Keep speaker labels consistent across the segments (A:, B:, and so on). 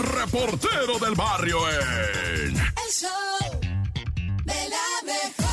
A: reportero del barrio en...
B: El show de la mejor.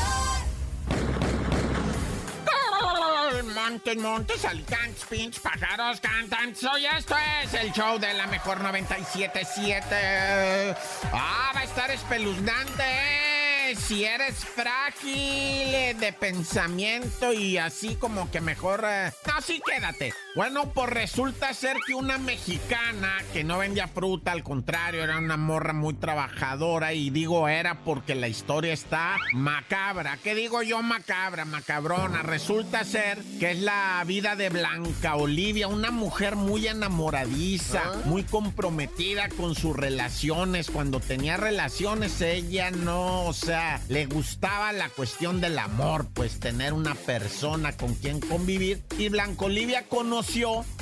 C: Montes, montes, alicantes, pinch, pájaros, cantan. Soy esto es el show de la mejor 97.7. Ah, va a estar espeluznante, ¿eh? Si eres frágil de pensamiento y así como que mejor... eh, No, sí, quédate. Bueno, pues resulta ser que una mexicana que no vendía fruta, al contrario, era una morra muy trabajadora y digo era porque la historia está macabra. ¿Qué digo yo macabra, macabrona? Resulta ser que es la vida de Blanca Olivia, una mujer muy enamoradiza, muy comprometida con sus relaciones. Cuando tenía relaciones ella no, o sea, le gustaba la cuestión del amor, pues tener una persona con quien convivir. Y Blanca Olivia conoció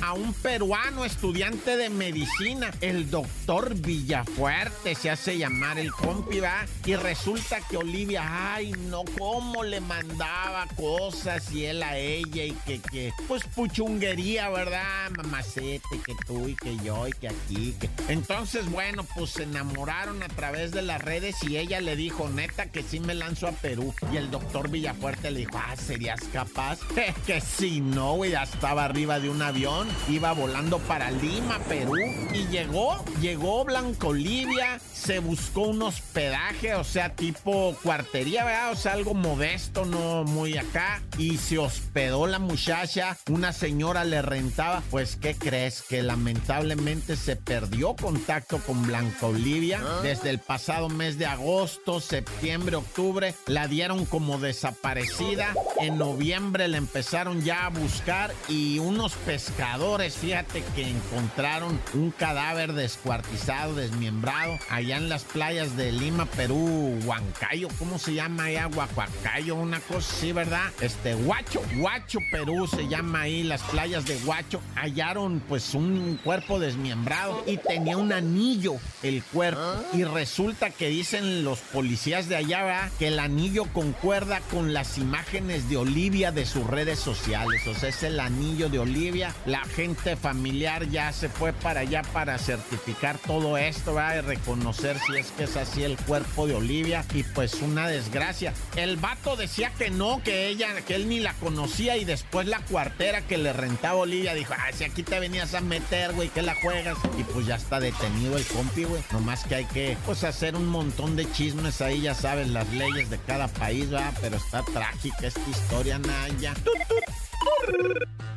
C: a un peruano estudiante de medicina, el doctor Villafuerte, se hace llamar el compi, ¿va? Y resulta que Olivia, ay, no, cómo le mandaba cosas y él a ella y que, que, pues puchunguería, ¿verdad? Mamacete, que tú y que yo y que aquí, que... Entonces, bueno, pues se enamoraron a través de las redes y ella le dijo, neta, que sí me lanzo a Perú. Y el doctor Villafuerte le dijo, ah, ¿serías capaz? que si no, güey, ya estaba arriba de un avión, iba volando para Lima, Perú, y llegó, llegó Blanca Olivia, se buscó un hospedaje, o sea, tipo cuartería, ¿verdad? O sea, algo modesto, no muy acá, y se hospedó la muchacha, una señora le rentaba, pues, ¿qué crees? Que lamentablemente se perdió contacto con Blanca Olivia. Desde el pasado mes de agosto, septiembre, octubre, la dieron como desaparecida, en noviembre la empezaron ya a buscar y unos pescadores, fíjate que encontraron un cadáver descuartizado, desmembrado, allá en las playas de Lima, Perú, Huancayo, ¿cómo se llama allá? Huacuacayo, una cosa así, ¿verdad? Este, Huacho, Huacho, Perú se llama ahí, las playas de Huacho, hallaron pues un cuerpo desmembrado y tenía un anillo el cuerpo y resulta que dicen los policías de allá, ¿verdad? Que el anillo concuerda con las imágenes de Olivia de sus redes sociales, o sea, es el anillo de Olivia, la gente familiar ya se fue para allá para certificar todo esto, ¿verdad? Y reconocer si es que es así el cuerpo de Olivia y pues una desgracia. El vato decía que no, que ella, que él ni la conocía y después la cuartera que le rentaba Olivia dijo, ah, si aquí te venías a meter, güey, que la juegas. Y pues ya está detenido el compi, güey. Nomás que hay que, pues, hacer un montón de chismes ahí, ya sabes, las leyes de cada país, ¿verdad? Pero está trágica esta historia, Naya.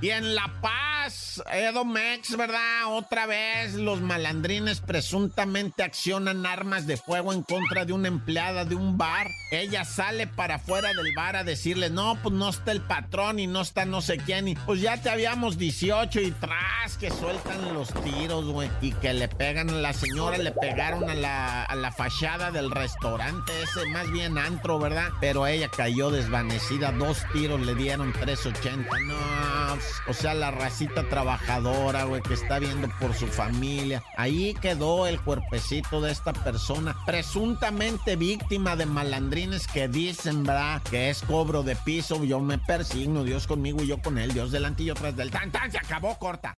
C: Y en La Paz, Edomex, ¿verdad? Otra vez los malandrines presuntamente accionan armas de fuego en contra de una empleada de un bar. Ella sale para afuera del bar a decirle, no, pues no está el patrón y no está no sé quién. Y pues ya te habíamos 18 y tras que sueltan los tiros, güey. Y que le pegan a la señora, le pegaron a la, a la fachada del restaurante ese, más bien antro, ¿verdad? Pero ella cayó desvanecida, dos tiros le dieron 380. No, o sea, la racita trabajadora, güey, que está viendo por su familia. Ahí quedó el cuerpecito de esta persona, presuntamente víctima de malandrines que dicen, ¿verdad? Que es cobro de piso. Yo me persigno, Dios conmigo y yo con él, Dios delante y yo tras del tan tan, se acabó corta.